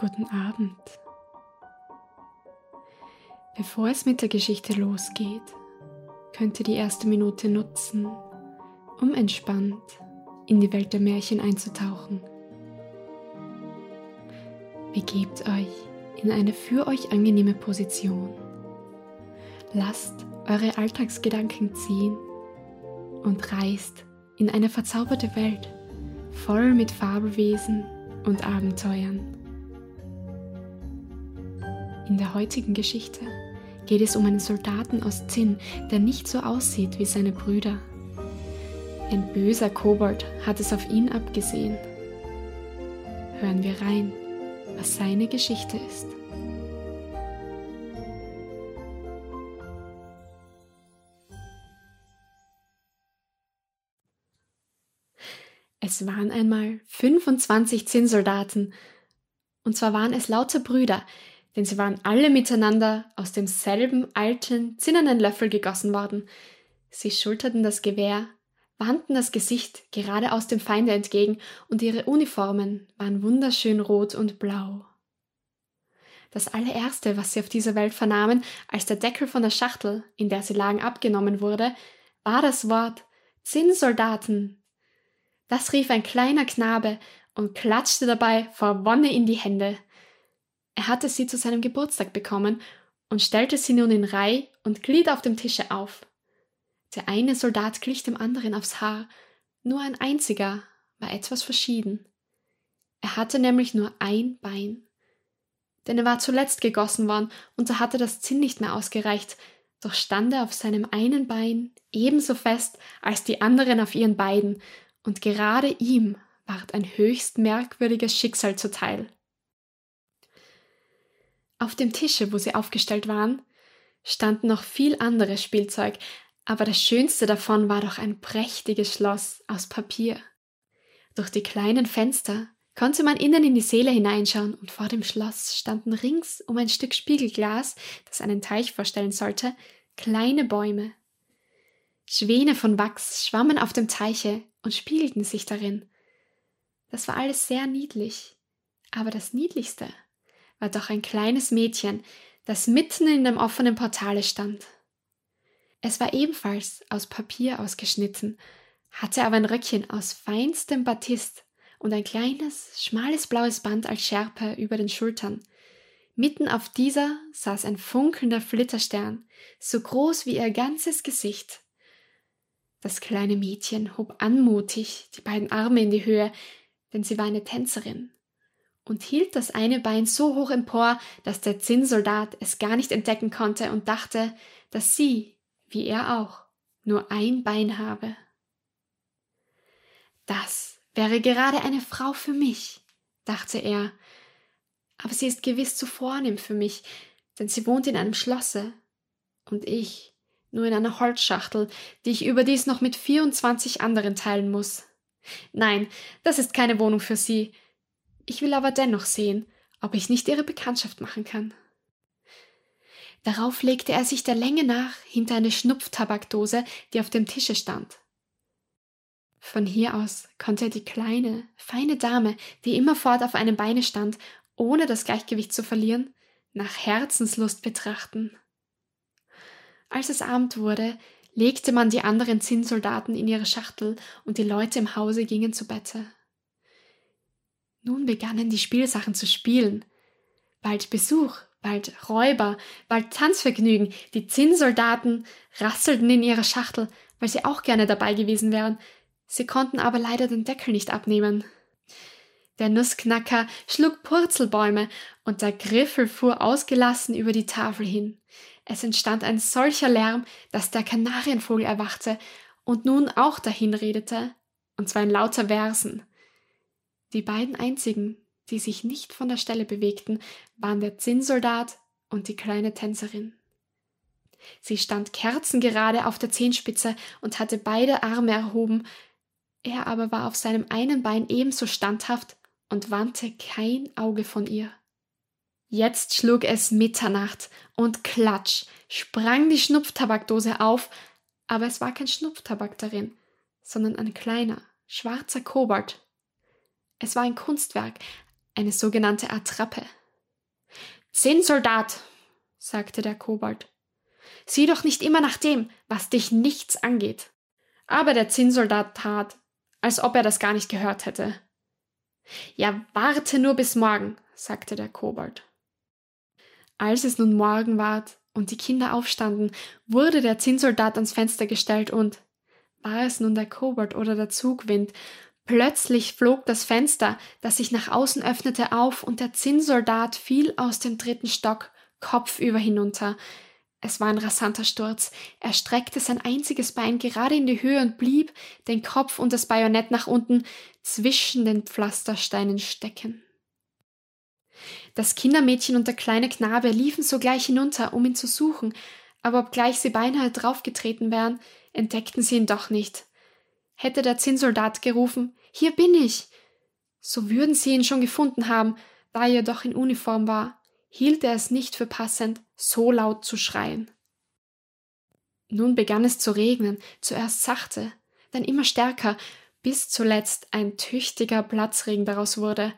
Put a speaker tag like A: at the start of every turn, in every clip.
A: Guten Abend. Bevor es mit der Geschichte losgeht, könnt ihr die erste Minute nutzen, um entspannt in die Welt der Märchen einzutauchen. Begebt euch in eine für euch angenehme Position. Lasst eure Alltagsgedanken ziehen und reist in eine verzauberte Welt voll mit Fabelwesen und Abenteuern. In der heutigen Geschichte geht es um einen Soldaten aus Zinn, der nicht so aussieht wie seine Brüder. Ein böser Kobold hat es auf ihn abgesehen. Hören wir rein, was seine Geschichte ist. Es waren einmal 25 Zinnsoldaten. Und zwar waren es lauter Brüder, denn sie waren alle miteinander aus demselben alten, zinnernen Löffel gegossen worden. Sie schulterten das Gewehr, wandten das Gesicht gerade aus dem Feinde entgegen, und ihre Uniformen waren wunderschön rot und blau. Das allererste, was sie auf dieser Welt vernahmen, als der Deckel von der Schachtel, in der sie lagen, abgenommen wurde, war das Wort Zinnsoldaten. Das rief ein kleiner Knabe und klatschte dabei vor Wonne in die Hände. Er hatte sie zu seinem Geburtstag bekommen und stellte sie nun in Reih und Glied auf dem Tische auf. Der eine Soldat glich dem anderen aufs Haar, nur ein einziger war etwas verschieden. Er hatte nämlich nur ein Bein. Denn er war zuletzt gegossen worden und da hatte das Zinn nicht mehr ausgereicht, doch stand er auf seinem einen Bein ebenso fest als die anderen auf ihren beiden, und gerade ihm ward ein höchst merkwürdiges Schicksal zuteil. Auf dem Tische, wo sie aufgestellt waren, stand noch viel anderes Spielzeug, aber das schönste davon war doch ein prächtiges Schloss aus Papier. Durch die kleinen Fenster konnte man innen in die Säle hineinschauen und vor dem Schloss standen rings um ein Stück Spiegelglas, das einen Teich vorstellen sollte, kleine Bäume. Schwäne von Wachs schwammen auf dem Teiche und spiegelten sich darin. Das war alles sehr niedlich, aber das Niedlichste war doch ein kleines Mädchen, das mitten in dem offenen Portale stand. Es war ebenfalls aus Papier ausgeschnitten, hatte aber ein Röckchen aus feinstem Batist und ein kleines, schmales blaues Band als Schärpe über den Schultern. Mitten auf dieser saß ein funkelnder Flitterstern, so groß wie ihr ganzes Gesicht. Das kleine Mädchen hob anmutig die beiden Arme in die Höhe, denn sie war eine Tänzerin und hielt das eine Bein so hoch empor, dass der Zinnsoldat es gar nicht entdecken konnte und dachte, dass sie, wie er auch, nur ein Bein habe. Das wäre gerade eine Frau für mich, dachte er, aber sie ist gewiss zu vornehm für mich, denn sie wohnt in einem Schlosse und ich nur in einer Holzschachtel, die ich überdies noch mit 24 anderen teilen muss. Nein, das ist keine Wohnung für sie, ich will aber dennoch sehen, ob ich nicht ihre Bekanntschaft machen kann. Darauf legte er sich der Länge nach hinter eine Schnupftabakdose, die auf dem Tische stand. Von hier aus konnte er die kleine, feine Dame, die immerfort auf einem Beine stand, ohne das Gleichgewicht zu verlieren, nach Herzenslust betrachten. Als es Abend wurde, legte man die anderen Zinnsoldaten in ihre Schachtel und die Leute im Hause gingen zu Bette. Nun begannen die Spielsachen zu spielen. Bald Besuch, bald Räuber, bald Tanzvergnügen. Die Zinnsoldaten rasselten in ihrer Schachtel, weil sie auch gerne dabei gewesen wären. Sie konnten aber leider den Deckel nicht abnehmen. Der Nussknacker schlug Purzelbäume und der Griffel fuhr ausgelassen über die Tafel hin. Es entstand ein solcher Lärm, dass der Kanarienvogel erwachte und nun auch dahin redete, und zwar in lauter Versen. Die beiden einzigen, die sich nicht von der Stelle bewegten, waren der Zinnsoldat und die kleine Tänzerin. Sie stand kerzengerade auf der Zehenspitze und hatte beide Arme erhoben, er aber war auf seinem einen Bein ebenso standhaft und wandte kein Auge von ihr. Jetzt schlug es Mitternacht und klatsch sprang die Schnupftabakdose auf, aber es war kein Schnupftabak darin, sondern ein kleiner, schwarzer Kobold es war ein Kunstwerk, eine sogenannte Attrappe. Zinnsoldat, sagte der Kobold, sieh doch nicht immer nach dem, was dich nichts angeht. Aber der Zinnsoldat tat, als ob er das gar nicht gehört hätte. Ja, warte nur bis morgen, sagte der Kobold. Als es nun Morgen ward und die Kinder aufstanden, wurde der Zinnsoldat ans Fenster gestellt und, war es nun der Kobold oder der Zugwind, plötzlich flog das Fenster, das sich nach außen öffnete, auf und der Zinnsoldat fiel aus dem dritten Stock kopfüber hinunter. Es war ein rasanter Sturz. Er streckte sein einziges Bein gerade in die Höhe und blieb, den Kopf und das Bajonett nach unten, zwischen den Pflastersteinen stecken. Das Kindermädchen und der kleine Knabe liefen sogleich hinunter, um ihn zu suchen, aber obgleich sie beinahe draufgetreten wären, entdeckten sie ihn doch nicht. Hätte der Zinnsoldat gerufen, hier bin ich, so würden sie ihn schon gefunden haben, da er doch in Uniform war, hielt er es nicht für passend, so laut zu schreien. Nun begann es zu regnen, zuerst sachte, dann immer stärker, bis zuletzt ein tüchtiger Platzregen daraus wurde.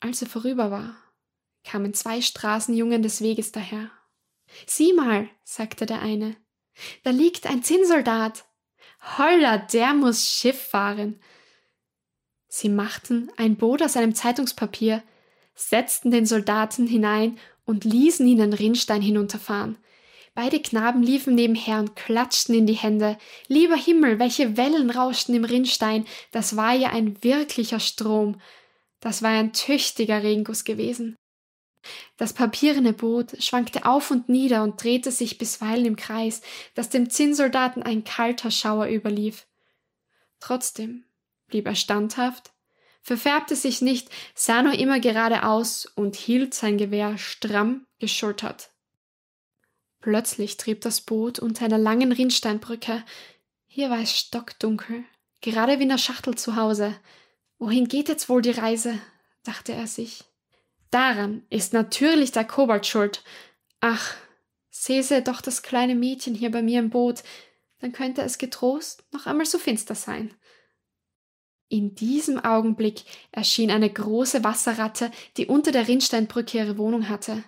A: Als er vorüber war, kamen zwei Straßenjungen des Weges daher. Sieh mal, sagte der eine, da liegt ein Zinnsoldat. Holla, der muss Schiff fahren. Sie machten ein Boot aus einem Zeitungspapier, setzten den Soldaten hinein und ließen ihn den Rinnstein hinunterfahren. Beide Knaben liefen nebenher und klatschten in die Hände. Lieber Himmel, welche Wellen rauschten im Rinnstein, das war ja ein wirklicher Strom. Das war ein tüchtiger Regenguss gewesen. Das papierene Boot schwankte auf und nieder und drehte sich bisweilen im Kreis, dass dem Zinnsoldaten ein kalter Schauer überlief. Trotzdem blieb er standhaft, verfärbte sich nicht, sah nur immer geradeaus und hielt sein Gewehr stramm geschultert. Plötzlich trieb das Boot unter einer langen Rinnsteinbrücke. Hier war es stockdunkel, gerade wie in der Schachtel zu Hause. Wohin geht jetzt wohl die Reise? dachte er sich. Daran ist natürlich der Kobold schuld. Ach, säße doch das kleine Mädchen hier bei mir im Boot, dann könnte es getrost noch einmal so finster sein. In diesem Augenblick erschien eine große Wasserratte, die unter der Rinnsteinbrücke ihre Wohnung hatte.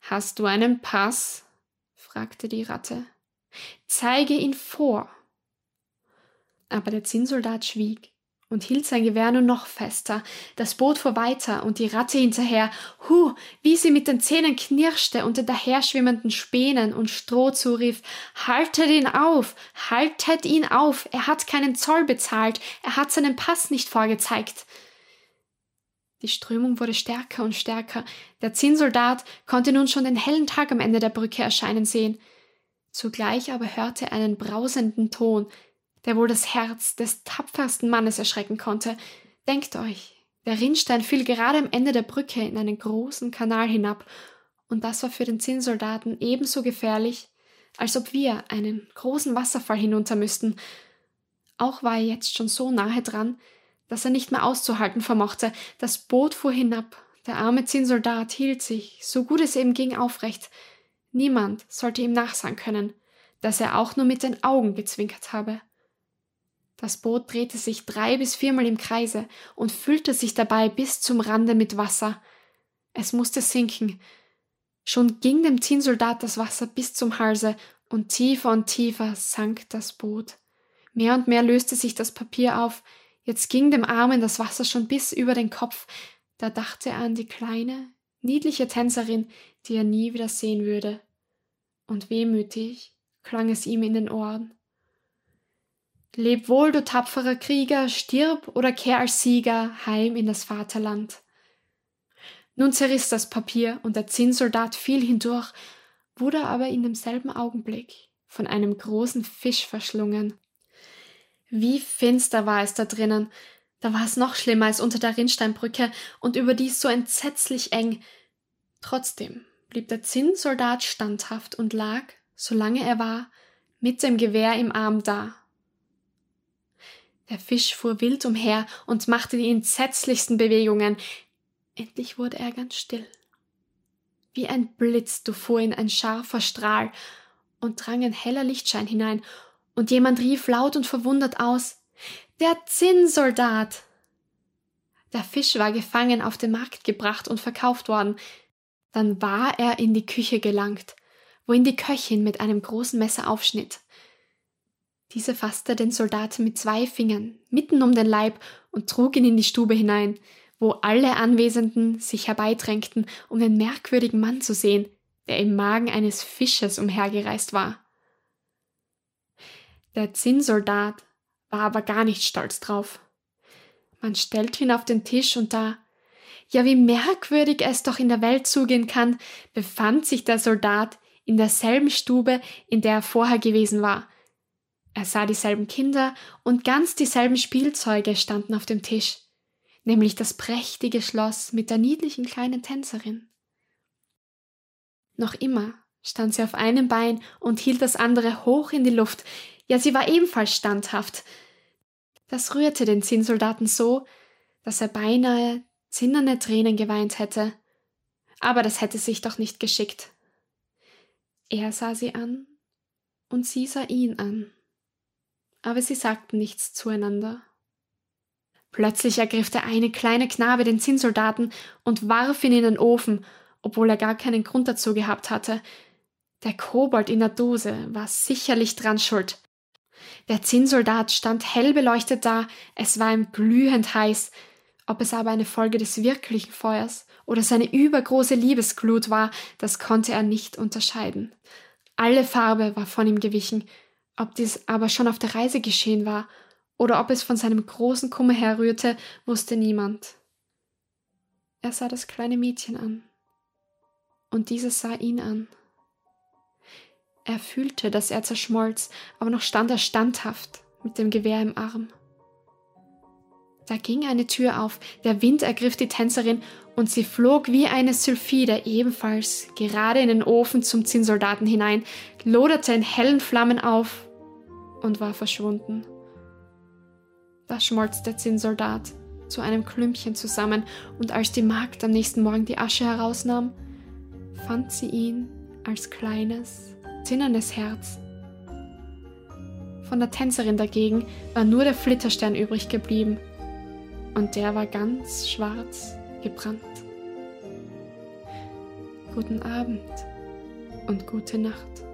A: Hast du einen Pass? fragte die Ratte. Zeige ihn vor. Aber der Zinnsoldat schwieg und hielt sein Gewehr nur noch fester. Das Boot fuhr weiter und die Ratte hinterher. Hu, wie sie mit den Zähnen knirschte und den daherschwimmenden Spänen und Stroh zurief. Haltet ihn auf! Haltet ihn auf! Er hat keinen Zoll bezahlt. Er hat seinen Pass nicht vorgezeigt. Die Strömung wurde stärker und stärker. Der Zinnsoldat konnte nun schon den hellen Tag am Ende der Brücke erscheinen sehen. Zugleich aber hörte er einen brausenden Ton, der wohl das Herz des tapfersten Mannes erschrecken konnte. Denkt euch, der Rinnstein fiel gerade am Ende der Brücke in einen großen Kanal hinab, und das war für den Zinnsoldaten ebenso gefährlich, als ob wir einen großen Wasserfall hinunter müssten. Auch war er jetzt schon so nahe dran, dass er nicht mehr auszuhalten vermochte. Das Boot fuhr hinab, der arme Zinnsoldat hielt sich, so gut es eben ging, aufrecht. Niemand sollte ihm nachsagen können, dass er auch nur mit den Augen gezwinkert habe. Das Boot drehte sich drei bis viermal im Kreise und füllte sich dabei bis zum Rande mit Wasser. Es musste sinken. Schon ging dem Zinnsoldat das Wasser bis zum Halse, und tiefer und tiefer sank das Boot. Mehr und mehr löste sich das Papier auf, jetzt ging dem Armen das Wasser schon bis über den Kopf, da dachte er an die kleine, niedliche Tänzerin, die er nie wieder sehen würde. Und wehmütig klang es ihm in den Ohren. Leb wohl, du tapferer Krieger, stirb oder kehr als Sieger heim in das Vaterland. Nun zerriss das Papier und der Zinnsoldat fiel hindurch, wurde aber in demselben Augenblick von einem großen Fisch verschlungen. Wie finster war es da drinnen, da war es noch schlimmer als unter der Rinnsteinbrücke und überdies so entsetzlich eng. Trotzdem blieb der Zinnsoldat standhaft und lag, solange er war, mit dem Gewehr im Arm da der Fisch fuhr wild umher und machte die entsetzlichsten Bewegungen. Endlich wurde er ganz still. Wie ein Blitz durchfuhr ihn ein scharfer Strahl und drang ein heller Lichtschein hinein, und jemand rief laut und verwundert aus Der Zinnsoldat. Der Fisch war gefangen auf den Markt gebracht und verkauft worden. Dann war er in die Küche gelangt, wo ihn die Köchin mit einem großen Messer aufschnitt. Diese fasste den Soldaten mit zwei Fingern mitten um den Leib und trug ihn in die Stube hinein, wo alle Anwesenden sich herbeidrängten, um den merkwürdigen Mann zu sehen, der im Magen eines Fisches umhergereist war. Der Zinnsoldat war aber gar nicht stolz drauf. Man stellte ihn auf den Tisch und da, ja wie merkwürdig es doch in der Welt zugehen kann, befand sich der Soldat in derselben Stube, in der er vorher gewesen war. Er sah dieselben Kinder und ganz dieselben Spielzeuge standen auf dem Tisch, nämlich das prächtige Schloss mit der niedlichen kleinen Tänzerin. Noch immer stand sie auf einem Bein und hielt das andere hoch in die Luft, ja sie war ebenfalls standhaft, das rührte den Zinnsoldaten so, dass er beinahe zinnerne Tränen geweint hätte. Aber das hätte sich doch nicht geschickt. Er sah sie an und sie sah ihn an. Aber sie sagten nichts zueinander. Plötzlich ergriff der eine kleine Knabe den Zinnsoldaten und warf ihn in den Ofen, obwohl er gar keinen Grund dazu gehabt hatte. Der Kobold in der Dose war sicherlich dran schuld. Der Zinnsoldat stand hell beleuchtet da, es war ihm glühend heiß. Ob es aber eine Folge des wirklichen Feuers oder seine übergroße Liebesglut war, das konnte er nicht unterscheiden. Alle Farbe war von ihm gewichen, ob dies aber schon auf der Reise geschehen war oder ob es von seinem großen Kummer herrührte, wusste niemand. Er sah das kleine Mädchen an, und dieses sah ihn an. Er fühlte, dass er zerschmolz, aber noch stand er standhaft mit dem Gewehr im Arm. Da ging eine Tür auf, der Wind ergriff die Tänzerin und sie flog wie eine Sylphide ebenfalls gerade in den Ofen zum Zinnsoldaten hinein, loderte in hellen Flammen auf und war verschwunden. Da schmolz der Zinnsoldat zu einem Klümpchen zusammen, und als die Magd am nächsten Morgen die Asche herausnahm, fand sie ihn als kleines, zinnendes Herz. Von der Tänzerin dagegen war nur der Flitterstern übrig geblieben, und der war ganz schwarz gebrannt. Guten Abend und gute Nacht.